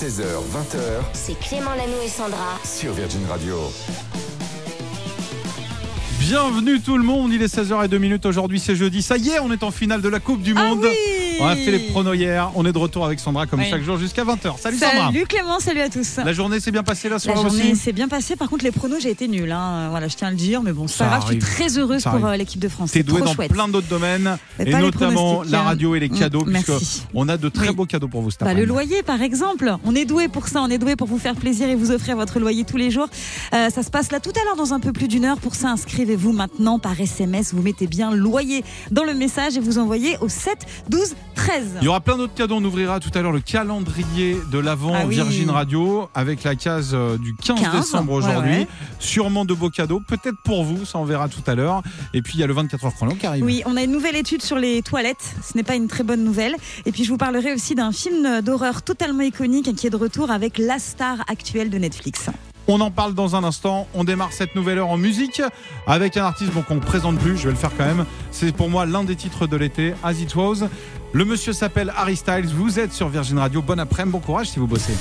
16h, 20h C'est Clément Lanou et Sandra. sur Virgin Radio. Bienvenue tout le monde, il est 16h02 aujourd'hui, c'est jeudi. Ça y est, on est en finale de la Coupe du Monde. Ah oui On a fait les pronos hier, on est de retour avec Sandra comme Oui. chaque jour jusqu'à 20h. Salut, Sandra. Salut Clément, salut à tous. La journée s'est bien passée là ce La soir journée s'est bien passée. Par contre, les pronos, j'ai été nulle. Hein. Voilà, je tiens à le dire, mais bon, Ça grave. Je suis très heureuse Ça pour euh, l'équipe de France. T'es doué dans chouette. plein d'autres domaines et notamment la hein. radio et les Mm, cadeaux merci. puisque on a de très Oui. beaux cadeaux pour vous Bah, le loyer, par exemple, on est doué pour ça, on est doué pour vous faire plaisir et vous offrir votre loyer tous les jours. Euh, ça se passe là tout à l'heure dans un peu plus d'une heure. Pour ça, inscrivez-vous maintenant par SMS. Vous mettez bien loyer dans le message et vous envoyez au 7 12 13. Il y aura plein d'autres cadeaux. On ouvrira tout à l'heure le calendrier de l'avant Ah oui. Virgin Radio avec la case euh, du 15, 15, décembre aujourd'hui. ouais. Sûrement de beaux cadeaux, peut-être pour vous, ça on verra tout à l'heure. Et puis il y a le 24 heures chrono qui arrive. Oui, on a une nouvelle étude sur les toilettes. Ce n'est pas une très bonne nouvelle. Et puis je vous parlerai aussi d'un film d'horreur totalement iconique qui est de retour avec la star actuelle de Netflix. On en parle dans un instant. On démarre cette nouvelle heure en musique avec un artiste qu'on ne présente plus. Je vais le faire quand même. C'est pour moi l'un des titres de l'été, As It Was. Le monsieur s'appelle Harry Styles. Vous êtes sur Virgin Radio. Bon après-midi, bon courage si vous bossez.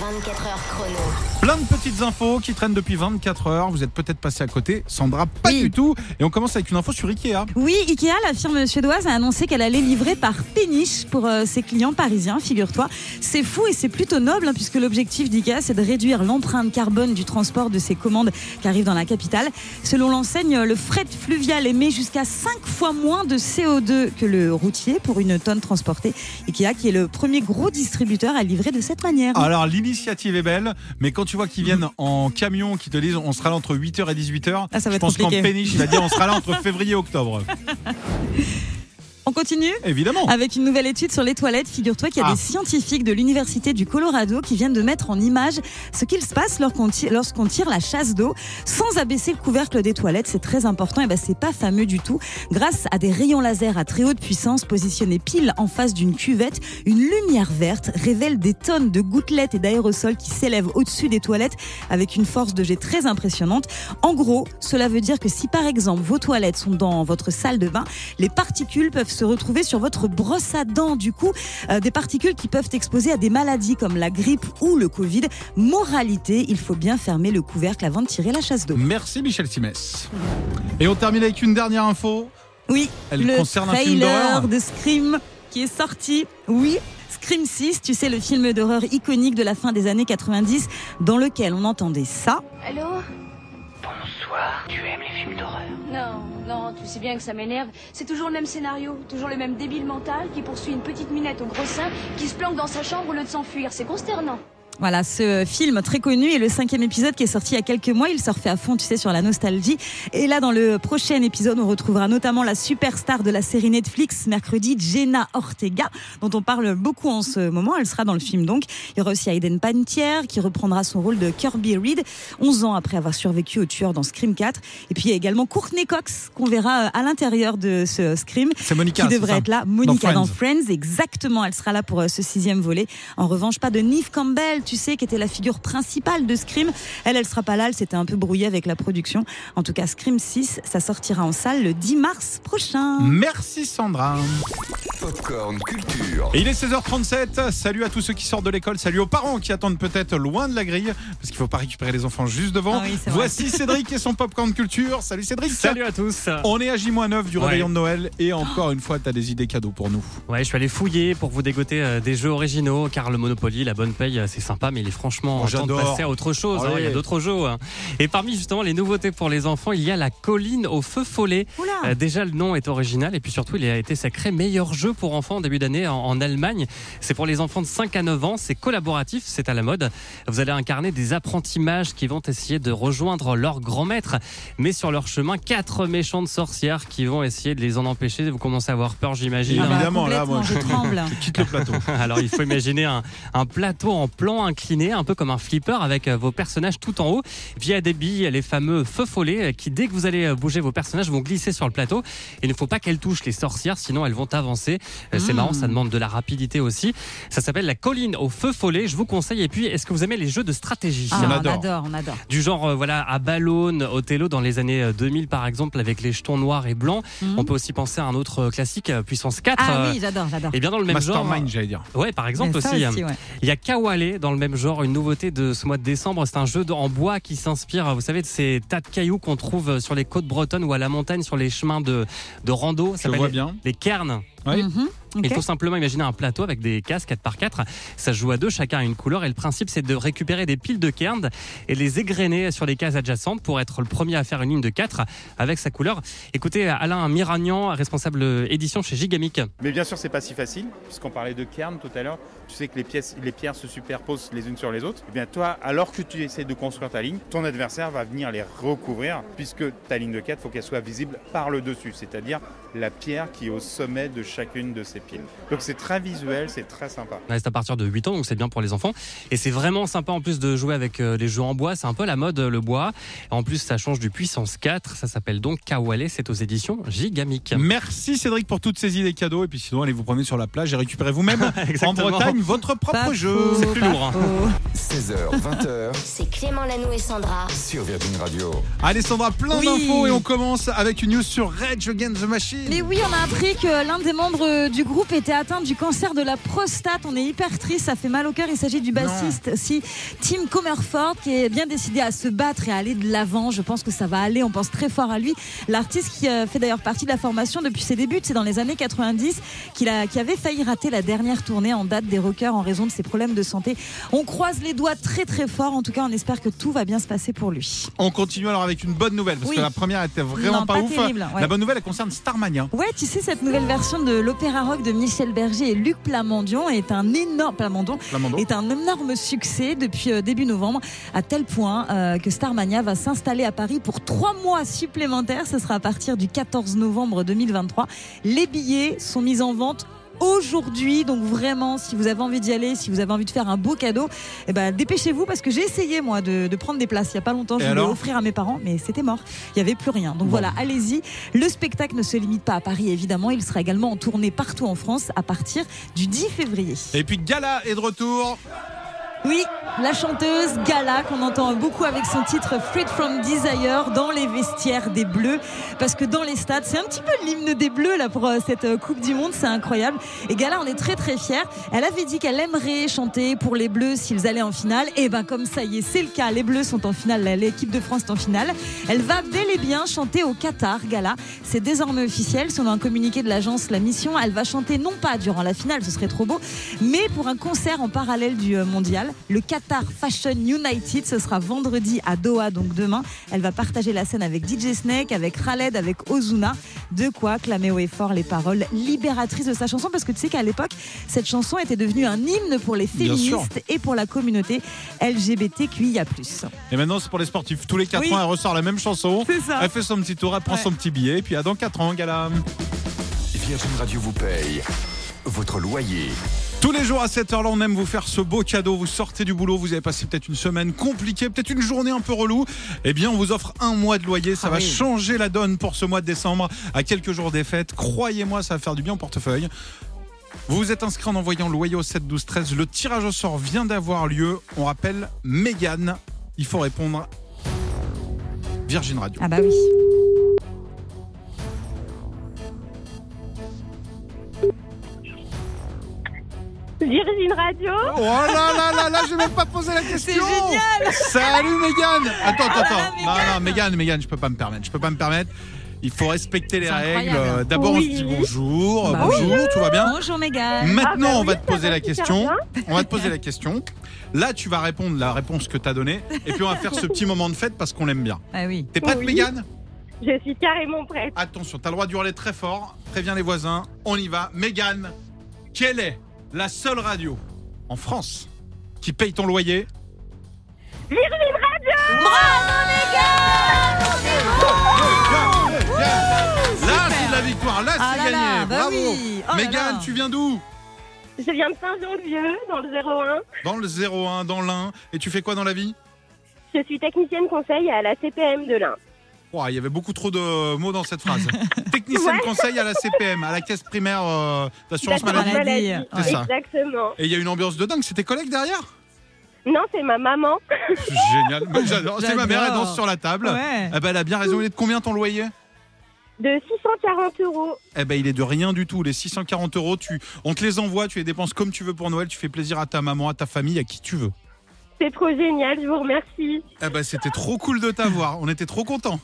24 heures chrono. Plein de petites infos qui traînent depuis 24 heures. Vous êtes peut-être passé à côté. Sandra, pas Oui. du tout. Et on commence avec une info sur Ikea. Oui, Ikea, la firme suédoise, a annoncé qu'elle allait livrer par péniche pour euh, ses clients parisiens, figure-toi. C'est fou et c'est plutôt noble, hein, puisque l'objectif d'Ikea, c'est de réduire l'empreinte carbone du transport de ses commandes qui arrivent dans la capitale. Selon l'enseigne, le fret fluvial émet jusqu'à 5 fois moins de CO2 que le routier pour une tonne transportée. Ikea, qui est le premier gros distributeur à livrer de cette manière. Alors l'initiative est belle, mais quand tu vois qu'ils viennent en camion, qui te disent on sera là entre 8h et 18h, Ah, ça va je être pense qu'en péniche, il va dire on sera là entre février et octobre. On continue Évidemment. Avec une nouvelle étude sur les toilettes, figure-toi qu'il y a Ah. des scientifiques de l'Université du Colorado qui viennent de mettre en image ce qu'il se passe lorsqu'on tire, lorsqu'on tire la chasse d'eau sans abaisser le couvercle des toilettes. C'est très important et ben c'est pas fameux du tout. Grâce à des rayons laser à très haute puissance positionnés pile en face d'une cuvette, une lumière verte révèle des tonnes de gouttelettes et d'aérosols qui s'élèvent au-dessus des toilettes avec une force de jet très impressionnante. En gros, cela veut dire que si par exemple vos toilettes sont dans votre salle de bain, les particules peuvent se retrouver sur votre brosse à dents. Du coup, euh, des particules qui peuvent exposer à des maladies comme la grippe ou le Covid. Moralité, il faut bien fermer le couvercle avant de tirer la chasse d'eau. Merci Michel Simès. Et on termine avec une dernière info. Oui, Elle le concerne un film d'horreur. trailer de Scream qui est sorti. Oui. Scream 6, tu sais, le film d'horreur iconique de la fin des années 90, dans lequel on entendait ça. Allô? Tu aimes les films d'horreur Non, non, tu sais bien que ça m'énerve. C'est toujours le même scénario, toujours le même débile mental qui poursuit une petite minette au gros sein qui se planque dans sa chambre au lieu de s'enfuir. C'est consternant. Voilà, ce film très connu et le cinquième épisode qui est sorti il y a quelques mois, il surfait à fond, tu sais, sur la nostalgie. Et là, dans le prochain épisode, on retrouvera notamment la superstar de la série Netflix, mercredi, Jenna Ortega, dont on parle beaucoup en ce moment. Elle sera dans le film donc. Il y aura aussi Aiden Pantier qui reprendra son rôle de Kirby Reed, 11 ans après avoir survécu au tueur dans Scream 4. Et puis il y a également Courtney Cox qu'on verra euh, à l'intérieur de ce Scream C'est Monica. qui devrait être là. Monica Dans dans Friends. Friends. exactement. Elle sera là pour euh, ce sixième volet. En revanche, pas de Neve Campbell, tu sais, qui était la figure principale de Scream. Elle, elle sera pas là. Elle s'était un peu brouillée avec la production. En tout cas, Scream 6, ça sortira en salle le 10 mars prochain. Merci Sandra. Popcorn Culture. Et il est 16h37. Salut à tous ceux qui sortent de l'école. Salut aux parents qui attendent peut-être loin de la grille parce qu'il faut pas récupérer les enfants juste devant. Ah oui, c'est vrai. Voici Cédric et son popcorn culture. Salut Cédric. Salut à tous. On est à J-9 du Ouais. réveillon de Noël et encore une fois, tu as des idées cadeaux pour nous. Ouais, je suis allé fouiller pour vous dégoter euh, des jeux originaux car le Monopoly, la bonne paye, euh, c'est sympa, mais il est franchement Oh, temps de j'adore. passer à autre chose. Ah hein. Il y a d'autres jeux. hein. Et parmi justement les nouveautés pour les enfants, il y a la colline au feu follet. Oula. Euh, déjà, le nom est original et puis surtout, il a été sacré meilleur jeu pour enfants en début d'année en, en Allemagne. C'est pour les enfants de 5 à 9 ans, c'est collaboratif, c'est à la mode. Vous allez incarner des apprentis mages qui vont essayer de rejoindre leur grand maître, mais sur leur chemin, quatre méchantes sorcières qui vont essayer de les en empêcher. Vous commencez à avoir peur, j'imagine. Ah bah, Évidemment, là, moi, je tremble. je quitte le plateau. Alors il faut imaginer un, un plateau en plan incliné, un peu comme un flipper avec euh, vos personnages tout en haut, via des billes, les fameux feux follets, euh, qui dès que vous allez euh, bouger vos personnages vont glisser sur le plateau. Et il ne faut pas qu'elles touchent les sorcières, sinon elles vont avancer. C'est marrant, ça demande de la rapidité aussi. Ça s'appelle la colline au feu follet. Je vous conseille. Et puis, est-ce que vous aimez les jeux de stratégie? Ah, On on adore. on adore. du genre euh, voilà à Ballon, Othello dans les années euh, 2000 par exemple avec les jetons noirs et blancs. Mhm. On peut aussi penser à un autre classique puissance 4. Ah euh, oui, j'adore, j'adore. et bien dans le même genre. Mastermind, j'allais dire. Ouais, par exemple aussi. ouais. Il y a Kawale dans le même genre, une nouveauté de ce mois de décembre. C'est un jeu en bois qui s'inspire, vous savez, de ces tas de cailloux qu'on trouve sur les côtes bretonnes ou à la montagne sur les chemins de, de rando. Ça Je s'appelle vois les- bien. Les cairns. Oui. Mhm, ok. Il faut simplement imaginer un plateau avec des cases 4x4. Ça se joue à deux, chacun a une couleur. Et le principe, c'est de récupérer des piles de cairns et les égrener sur les cases adjacentes pour être le premier à faire une ligne de 4 avec sa couleur. Écoutez, Alain Miragnan, responsable édition chez Gigamic. Mais bien sûr, c'est pas si facile, puisqu'on parlait de cairn tout à l'heure. Tu sais que les, pièces, les pierres se superposent les unes sur les autres. Et bien toi, alors que tu essaies de construire ta ligne, ton adversaire va venir les recouvrir, puisque ta ligne de 4, il faut qu'elle soit visible par le dessus, c'est-à-dire la pierre qui est au sommet de chacune de ces piles. Donc c'est très visuel, c'est très sympa. Ouais, C'est à partir de 8 ans, donc c'est bien pour les enfants. Et c'est vraiment sympa en plus de jouer avec euh, les jeux en bois. C'est un peu la mode, euh, le bois. En plus, ça change du puissance 4. Ça s'appelle donc Kawale. C'est aux éditions Gigamic. Merci Cédric pour toutes ces idées cadeaux. Et puis sinon, allez vous promener sur la plage et récupérez vous-même en. Bretagne votre propre Pas jeu. C'est plus lourd, hein. faux. 16h, 20h C'est Clément Lanoux et Sandra. sur Virgin Radio. Allez Sandra, plein Oui. d'infos et on commence avec une news sur Rage Against the Machine. Mais oui, on a appris que l'un des membres du groupe était atteint du cancer de la prostate. On est hyper triste, ça fait mal au cœur. Il s'agit du bassiste, si Tim Comerford, qui est bien décidé à se battre et à aller de l'avant. Je pense que ça va aller. On pense très fort à lui. L'artiste qui euh, fait d'ailleurs partie de la formation depuis ses débuts, c'est dans les années 90 qu'il avait failli rater la dernière tournée en date des rockers en raison de ses problèmes de santé. On croise les doigts très très fort. En tout cas, on espère que tout va bien se passer pour lui. On continue alors avec une bonne nouvelle parce Oui. que la première était vraiment Non, pas, pas ouf. terrible, ouais. La bonne nouvelle elle concerne Starmania. Ouais, tu sais, cette nouvelle version de l'opéra rock de Michel Berger et Luc Plamondon est un énorme, Plamondon, Flamando. est un énorme succès depuis euh, début novembre, à tel point euh, que Starmania va s'installer à Paris pour trois mois supplémentaires. Ce sera à partir du 14 novembre 2023. Les billets sont mis en vente aujourd'hui. Donc vraiment, si vous avez envie d'y aller, si vous avez envie de faire un beau cadeau, eh ben, dépêchez-vous parce que j'ai essayé moi de, de prendre des places il y a pas longtemps. Je voulais offrir à mes parents, mais c'était mort. Il y avait plus rien. Donc Bon. voilà, allez-y. Le spectacle ne se limite pas à Paris évidemment. Il sera également en tournée partout en France à partir du 10 février. Et puis Gala est de retour. Oui, la chanteuse Gala qu'on entend beaucoup avec son titre Freed from Desire dans les vestiaires des Bleus. Parce que dans les stades c'est un petit peu l'hymne des Bleus là pour euh, cette euh, Coupe du Monde c'est incroyable. Et Gala on est très très fiers. Elle avait dit qu'elle aimerait chanter pour les Bleus s'ils allaient en finale. Et ben comme ça y est c'est le cas. Les Bleus sont en finale l'équipe de France est en finale. Elle va bel et bien chanter au Qatar Gala. C'est désormais officiel. Selon un communiqué de l'agence La Mission elle va chanter non pas durant la finale ce serait trop beau mais pour un concert en parallèle du euh, le Qatar Fashion United. Ce sera vendredi à Doha, donc demain. Elle va partager la scène avec DJ Snake, avec Khaled, avec Ozuna. De quoi clamer haut et fort les paroles libératrices de sa chanson, parce que tu sais qu'à l'époque, cette chanson était devenue un hymne pour les féministes et pour la communauté LGBTQIA+. Et maintenant c'est pour les sportifs. Tous les 4 Oui. ans elle ressort la même chanson. C'est ça. Elle fait son petit tour, elle prend Ouais. son petit billet. Et puis à dans 4 ans Gala. Virgin Radio vous paye votre loyer. Tous les jours à cette heure-là, on aime vous faire ce beau cadeau. Vous sortez du boulot, vous avez passé peut-être une semaine compliquée, peut-être une journée un peu relou. Eh bien, on vous offre un mois de loyer. Ça Ah va oui. changer la donne pour ce mois de décembre. À quelques jours des fêtes, croyez-moi, ça va faire du bien au portefeuille. Vous vous êtes inscrit en envoyant loyer au 7 12 13. Le tirage au sort vient d'avoir lieu. On rappelle Mégane. Il faut répondre. Virgin Radio. Ah bah oui. Virgin Radio. Oh là là là là, je vais même pas poser la question. génial. Salut Mégane. Attends, attends, Oh attends. là, non, Mégane. non, Mégane, Mégane, je peux pas me permettre. Je peux pas me permettre. Il faut respecter les C'est règles. Euh, D'abord, on se dit bonjour. Bah bonjour, tout va bien Bonjour Mégane. Maintenant, Ah bah on va te poser va la question. On va te poser la question. Là, tu vas répondre la réponse que tu as donnée. Et puis, on va faire ce petit moment de fête parce qu'on l'aime bien. Ah oui. T'es prête, Oui. Mégane Je suis carrément prête. Attention, t'as le droit d'hurler très fort. Préviens les voisins. On y va. Mégane, quelle est la seule radio en France qui paye ton loyer Virgin Radio. Là, c'est de la victoire. Là, Ah c'est gagné. là, bah Bravo. oui. Oh Mégane, là. tu viens d'où? Je viens de Saint-Jean-le-Vieux, dans le 01. Dans le 01, dans l'Ain. Et tu fais quoi dans la vie? Je suis technicienne conseil à la CPM de l'Ain. Il y avait beaucoup trop de mots dans cette phrase. Technicien de conseil à la CPM, à la caisse primaire euh, d'assurance maladie. ça. Exactement. Et il y a une ambiance de dingue. C'est tes collègues derrière? Non, c'est ma maman. Génial. C'est ma mère, elle danse sur la table. Ouais. Eh ben, elle a bien raison. Il est de combien ton loyer? De 640 euros. Eh ben, il est de rien du tout. Les 640 euros, tu, on te les envoie, tu les dépenses comme tu veux pour Noël. Tu fais plaisir à ta maman, à ta famille, à qui tu veux. C'est trop génial, je vous remercie. Eh ben, c'était trop cool de t'avoir. On était trop contents.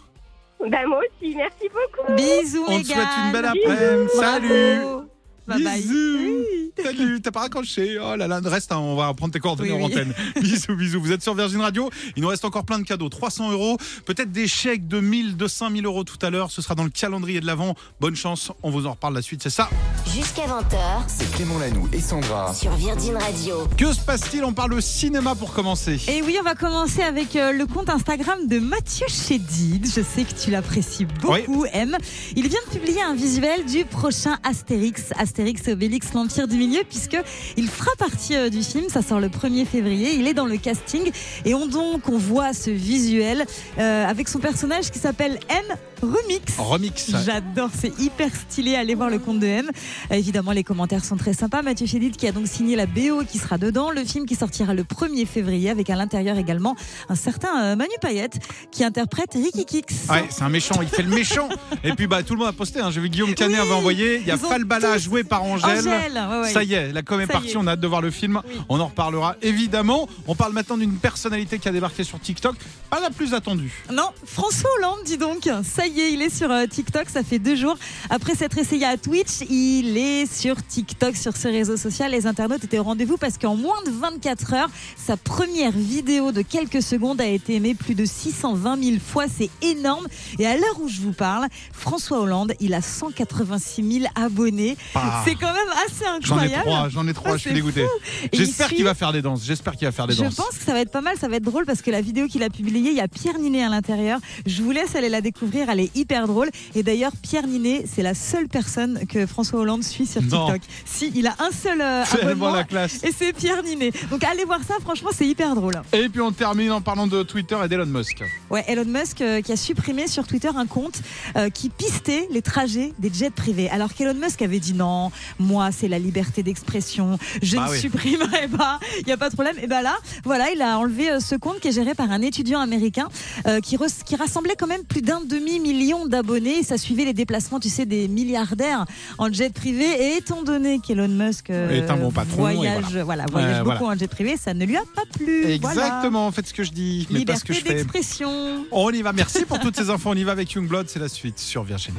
Bah, moi aussi, merci beaucoup. Bisous, On te souhaite une belle après-midi. Salut. Bye bye. Bisous. Salut, t'as pas raccroché. Oh là là, reste, hein, on va prendre tes coordonnées Oui, en oui. antenne. bisous, bisous. Vous êtes sur Virgin Radio. Il nous reste encore plein de cadeaux. 300 euros, peut-être des chèques de 1000, de 5000 euros tout à l'heure. Ce sera dans le calendrier de l'avant. Bonne chance. On vous en reparle la suite. C'est ça. Jusqu'à 20h C'est Clément Lanoux et Sandra. sur Virgin Radio. Que se passe-t-il? On parle cinéma pour commencer. Et oui, on va commencer avec euh, le compte Instagram de Mathieu Chédid. Je sais que tu l'apprécies beaucoup, M. Il vient de publier un visuel du prochain Astérix, Astérix et Obélix, l'Empire du Milieu, puisque il fera partie euh, du film. Ça sort le 1er février. Il est dans le casting. Et on donc, on voit ce visuel euh, avec son personnage qui s'appelle M Remix. Remix. J'adore, c'est hyper stylé. Allez voir le compte de M. Évidemment, les commentaires sont très sympas. Mathieu Chédid qui a donc signé la BO qui sera dedans. Le film qui sortira le 1er février avec à l'intérieur également un certain euh, Manu Payette qui interprète Ricky Kix. Ouais, c'est un méchant, il fait le méchant. Et puis bah tout le monde a posté, hein. j'ai vu Guillaume Canet Oui, avait envoyé, il y a Falbala tous- joué par Angèle. Angèle, ouais, ouais. Ça y est, la com est Ça partie, est. on a hâte de voir le film. Oui. On en reparlera évidemment. On parle maintenant d'une personnalité qui a débarqué sur TikTok, pas la plus attendue. Non, François Hollande, dis donc. Ça y est, il est sur euh, TikTok. Ça fait deux jours. Après s'être essayé à Twitch, il est sur TikTok, sur ce réseau social. Les internautes étaient au rendez-vous parce qu'en moins de 24 heures, sa première vidéo de quelques secondes a été aimée plus de 620 000 fois. C'est énorme. Et à l'heure où je vous parle, François Hollande, il a 186 000 abonnés. C'est quand même assez J'en ai incroyable. trois, j'en ai trois, Ah, je suis dégoûté. J'espère suit- qu'il va faire des danses, j'espère qu'il va faire des Je danses. pense que ça va être pas mal, ça va être drôle parce que la vidéo qu'il a publiée, il y a Pierre Ninet à l'intérieur. Je vous laisse aller la découvrir, elle est hyper drôle. Et d'ailleurs, Pierre Ninet, c'est la seule personne que François Hollande suit sur Non. TikTok. Si, il a un seul euh, abonnement. la classe. Et c'est Pierre Ninet. Donc allez voir ça, franchement, c'est hyper drôle. Et puis on termine en parlant de Twitter et d'Elon Musk. Ouais, Elon Musk euh, qui a supprimé sur Twitter un compte euh, qui pistait les trajets des jets privés. Alors qu'Elon Musk avait dit non, moi c'est la liberté d'expression, je Bah ne oui. supprimerai pas, il n'y a pas de problème. Et ben là, voilà, il a enlevé euh, ce compte qui est géré par un étudiant américain euh, qui, rassemblait quand même plus d'un demi-million d'abonnés. Ça suivait les déplacements, tu sais, des milliardaires en jet privé. Et étant donné qu'Elon Musk euh, Est un bon patron, voyage, voilà. voilà, voyage beaucoup voilà. en jet privé, ça ne lui a pas plu. Voilà. Exactement, faites ce que je dis, mais pas ce Liberté que je fais. d'expression. On y va, merci pour toutes ces infos. On y va avec Youngblood, c'est la suite sur Virginie.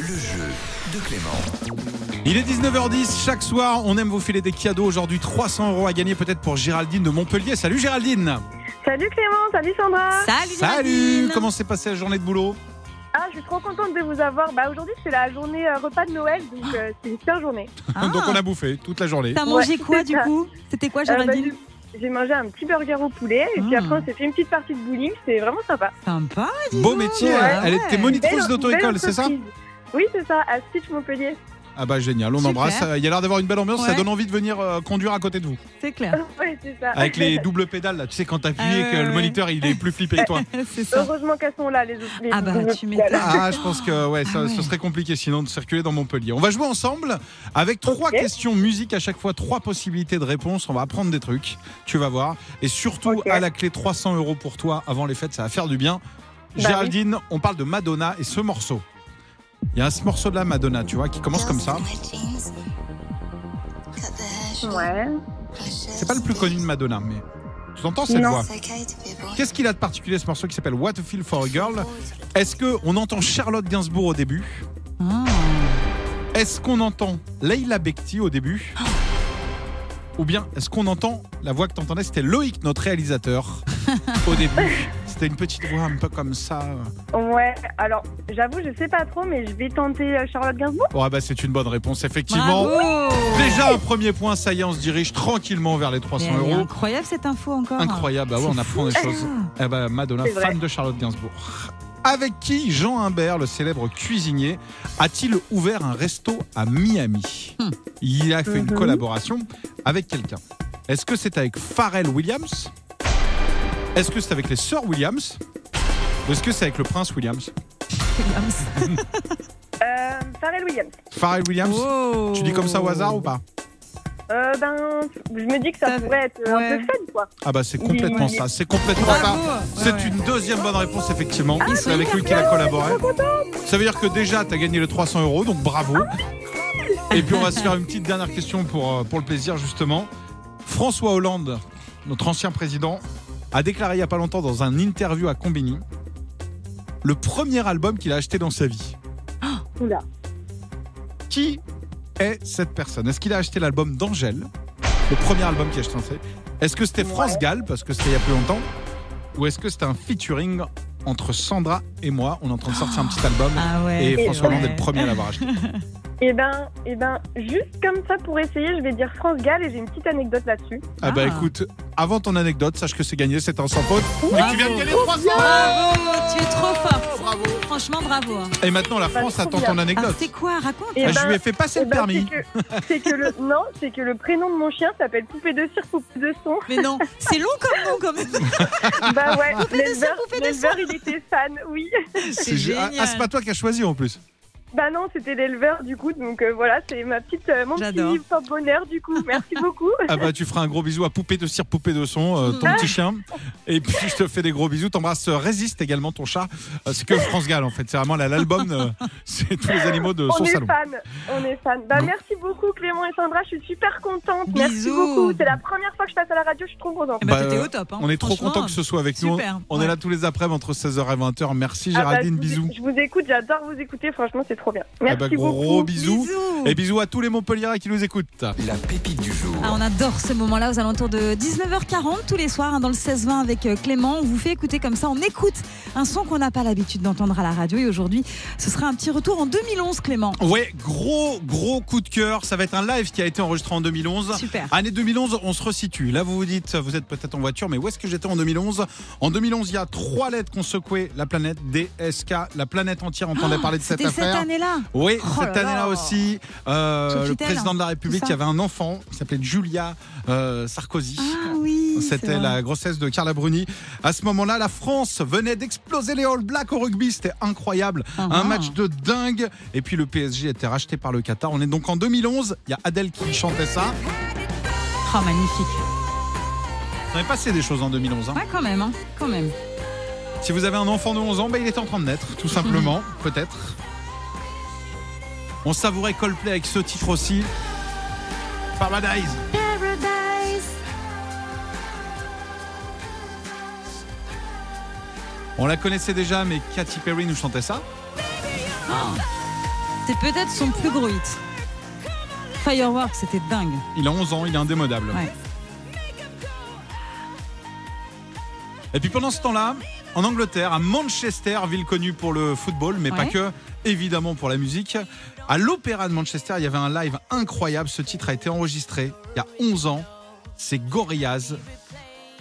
Le jeu de Clément. Il est 19h10, chaque soir, on aime vous filer des cadeaux. Aujourd'hui, 300 euros à gagner peut-être pour Géraldine de Montpellier. Salut Géraldine Salut Clément, salut Sandra. Salut, Salut Géraldine. Comment s'est passée la journée de boulot? Ah, je suis trop contente de vous avoir. Bah, aujourd'hui, c'est la journée euh, repas de Noël, donc euh, c'est une super journée. Ah. Donc on a bouffé toute la journée. T'as mangé Ouais, quoi c'est du ça. coup? C'était quoi Euh, bah, Géraldine? j'ai- mangé un petit burger au poulet et puis Mm. après on s'est fait une petite partie de bowling, c'est vraiment sympa. Sympa. dis Beau métier, Ouais, elle ouais. était monitrice d'auto-école, c'est ça? Oui, c'est ça, à Stitch Montpellier. Ah bah génial, on Super. embrasse. Il y a l'air d'avoir une belle ambiance, ça donne envie de venir euh, conduire à côté de vous. C'est clair. oui, c'est ça. Avec les doubles pédales là, tu sais quand t'appuies et que ouais, le ouais. moniteur il est plus flippé que toi. C'est ça. Heureusement qu'elles sont là, les autres. les Ah bah, tu m'étonnes. Ah, je pense que ouais, ça, Ah ouais. ce serait compliqué sinon de circuler dans Montpellier. On va jouer ensemble avec trois questions musique à chaque fois, trois possibilités de réponse. On va apprendre des trucs, tu vas voir. Et surtout, à la clé, 300 euros pour toi avant les fêtes, ça va faire du bien. Bah Géraldine, on parle de Madonna et ce morceau. Il y a ce morceau de la Madonna, tu vois, qui commence comme ça. Ouais. C'est pas le plus connu de Madonna, mais tu entends cette Non. voix. Qu'est-ce qu'il a de particulier ce morceau qui s'appelle What a Feel for a Girl? Est-ce que on entend Charlotte Gainsbourg au début? Ah. Est-ce qu'on entend Leila Bekti au début? Ou bien est-ce qu'on entend la voix que tu entendais C'était Loïc, notre réalisateur, au début. C'était une petite voix un peu comme ça. Ouais, alors j'avoue, je sais pas trop, mais je vais tenter euh, Charlotte Gainsbourg. Bon, ah bah, c'est une bonne réponse, effectivement. Bravo. Déjà un premier point, ça y est, on se dirige tranquillement vers les 300 Mais elle est euros. incroyroyable cette info encore. Incroyable, ah ouais, on apprend des choses. Eh ben, Madonna, fan de Charlotte Gainsbourg. Avec qui Jean Humbert, le célèbre cuisinier, a-t-il ouvert un resto à Miami? Il a fait une Mhm. collaboration avec quelqu'un. Est-ce que c'est avec Pharrell Williams? Est-ce que c'est avec les sœurs Williams Ou est-ce que c'est avec le prince Williams Euh, Pharrell Williams. Pharrell Williams Oh. Tu dis comme ça au hasard ou pas Euh, ben, je me dis que ça Ça- pourrait être ouais. un peu fun, quoi. Ah bah c'est complètement Oui. ça, c'est complètement Bravo. ça. C'est ouais. une deuxième bonne réponse effectivement. Ils c'est sont avec lui qu'il a collaboré. Ça veut dire que déjà tu as gagné les 300 euros, donc bravo. Et puis on va se faire une petite dernière question pour, euh, pour le plaisir justement. François Hollande, notre ancien président, a déclaré il n'y a pas longtemps dans un interview à Combini le premier album qu'il a acheté dans sa vie. Oula. Qui est cette personne? Est-ce qu'il a acheté l'album d'Angèle? Le premier album qu'il a acheté dans sa vie Est-ce que c'était France. Gall, parce que c'était il y a plus longtemps? Ou est-ce que c'était un featuring entre Sandra et moi? On est en train de sortir un petit album. Ah ouais. Et François ouais. Hollande est le premier à l'avoir acheté. Et ben, et ben, juste comme ça pour essayer, je vais dire France Gall et j'ai une petite anecdote là-dessus. Ah bah Ah. écoute, avant ton anecdote, sache que c'est gagné, c'est un sans faute. Et tu viens de gagner 300 Bravo, tu es trop fort. Bravo Franchement, bravo. hein. Et maintenant la Bah, France trop attend bien. ton Alors, anecdote. c'est quoi Raconte. Et Ah, ben, je lui ai fait passer Eh le ben, permis. c'est que, c'est que le non, c'est que le prénom de mon chien s'appelle Poupée de cire, Poupée de son. Mais non, c'est long comme nom quand même. bah ouais, Poupée de cire, Poupée de l'éleveur, il était fan, oui. C'est gé- ah, génial. ah, c'est pas toi qui as choisi en plus. Bah non, c'était l'éleveur du coup, donc euh, voilà, c'est ma petite, euh, mon petit pop bonheur du coup. Merci beaucoup. Ah bah tu feras un gros bisou à Poupée de cire, Poupée de son, euh, ton petit chien. Et puis je te fais des gros bisous. T'embrasses euh, Résiste également ton chat. C'est que France Gall en fait. C'est vraiment là, l'album. c'est tous les animaux de On son est salon. fan, on est fan. Bah merci beaucoup Clément et Sandra, je suis super contente. Merci beaucoup. C'est la première fois que je passe à la radio, je suis trop contente. Eh ben, Bah, au top. hein. On est trop content que ce soit avec nous. super. On Ouais. est là tous les après-midi entre 16h et 20h. Merci Ah bah, Géraldine, je vous- bisous. Je vous écoute, j'adore vous écouter, franchement c'est trop bien. Ah Merci bah, gros beaucoup. bisous. Bisous. Et bisous à tous les Montpelliérais qui nous écoutent. La pépite du jour. Ah, on adore ce moment-là aux alentours de 19h40 tous les soirs hein, dans le 16-20 avec euh, Clément. On vous fait écouter comme ça, on écoute un son qu'on n'a pas l'habitude d'entendre à la radio. Et aujourd'hui, ce sera un petit retour en 2011, Clément. Ouais, gros, gros coup de cœur. Ça va être un live qui a été enregistré en 2011. Super. Année 2011, on se resitue. Là, vous vous dites, vous êtes peut-être en voiture, mais où est-ce que j'étais en 2011 En 2011, il y a trois lettres qui ont secoué la planète, DSK. La planète entière entendait parler de cette C'était cette affaire. Année-là. Oui, Oh cette là année-là là. aussi, euh, le président de la République, il y avait un enfant qui s'appelait Julia euh, Sarkozy. Ah oui. C'était la grossesse de Carla Bruni. À ce moment-là, la France venait d'exploser les All Blacks au rugby. C'était incroyable. Ah Un ah. match de dingue. Et puis le PSG était racheté par le Qatar. On est donc en 2011. Il y a Adèle qui chantait ça. Oh, magnifique. On est passé des choses en 2011. hein. Ouais, quand même. hein, Quand même. Si vous avez un enfant de 11 ans, bah, il est en train de naître, tout simplement, peut-être. On savourait Coldplay avec ce titre aussi. Paradise. On la connaissait déjà, mais Katy Perry nous chantait ça. C'est peut-être son plus gros hit. Fireworks, c'était dingue. Il a 11 ans, il est indémodable. Ouais. Et puis pendant ce temps-là, en Angleterre, à Manchester, ville connue pour le football, mais pas que, évidemment pour la musique, à l'Opéra de Manchester, il y avait un live incroyable. Ce titre a été enregistré il y a 11 ans. C'est Gorillaz.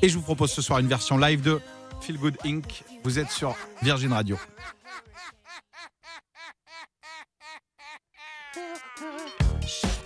Et je vous propose ce soir une version live de Feel Good Inc. Vous êtes sur Virgin Radio.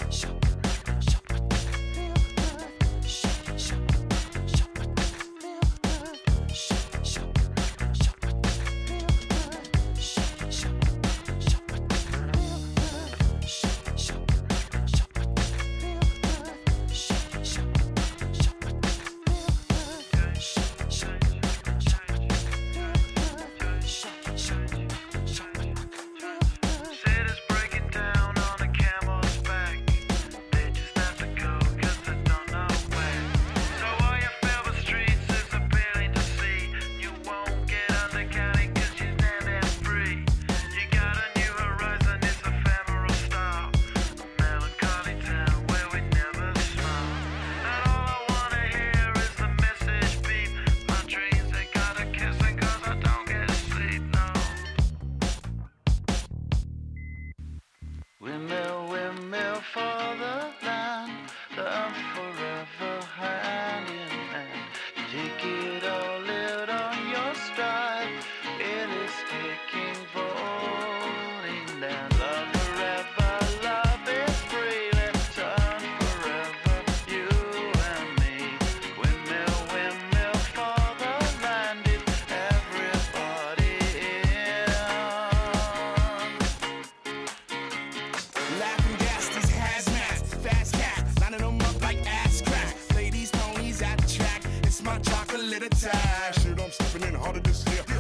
harder this year.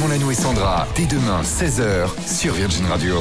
Clément Lanoux et Sandra, dès demain, 16h, sur Virgin Radio.